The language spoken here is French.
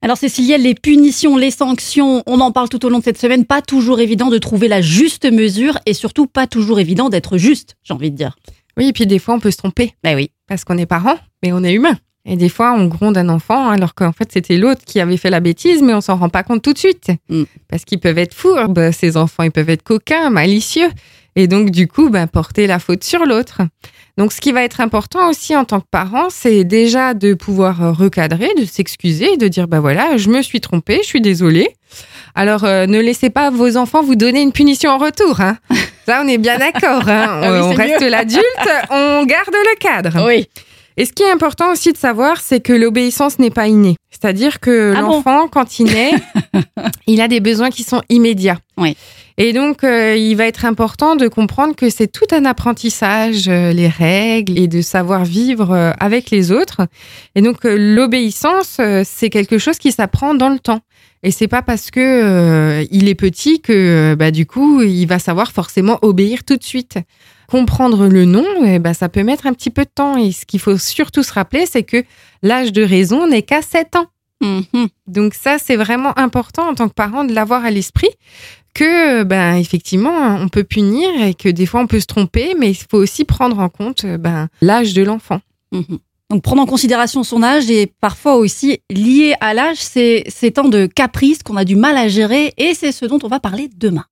Alors Cécilia, les punitions, les sanctions, on en parle tout au long de cette semaine, pas toujours évident de trouver la juste mesure et surtout pas toujours évident d'être juste, j'ai envie de dire. Oui, et puis des fois on peut se tromper. Ben oui. Parce qu'on est parent, mais on est humain. Et des fois, on gronde un enfant alors qu'en fait, c'était l'autre qui avait fait la bêtise, mais on s'en rend pas compte tout de suite. Mm. Parce qu'ils peuvent être fourbes, ces enfants, ils peuvent être coquins, malicieux. Et donc, du coup, ben, porter la faute sur l'autre. Donc, ce qui va être important aussi en tant que parent, c'est déjà de pouvoir euh, recadrer, de s'excuser, de dire, ben voilà, je me suis trompée, je suis désolée. Alors, euh, ne laissez pas vos enfants vous donner une punition en retour. Hein. Ça, on est bien d'accord. Hein. Ah oui, on reste l'adulte, on garde le cadre. Oui. Et ce qui est important aussi de savoir, c'est que l'obéissance n'est pas innée. C'est-à-dire que Ah bon l'enfant, quand il naît, il a des besoins qui sont immédiats. Oui. Et donc, euh, il va être important de comprendre que c'est tout un apprentissage, euh, les règles, et de savoir vivre euh, avec les autres. Et donc, l'obéissance, c'est quelque chose qui s'apprend dans le temps. Et c'est pas parce que il est petit que, bah, du coup, il va savoir forcément obéir tout de suite comprendre le nom, ben, ça peut mettre un petit peu de temps. Et ce qu'il faut surtout se rappeler, c'est que l'âge de raison n'est qu'à 7 ans. Mhm. Donc ça, c'est vraiment important en tant que parent de l'avoir à l'esprit que, ben, effectivement, on peut punir et que des fois on peut se tromper, mais il faut aussi prendre en compte ben, l'âge de l'enfant. Mhm. Donc prendre en considération son âge et parfois aussi lié à l'âge, c'est ces temps de caprice qu'on a du mal à gérer et c'est ce dont on va parler demain.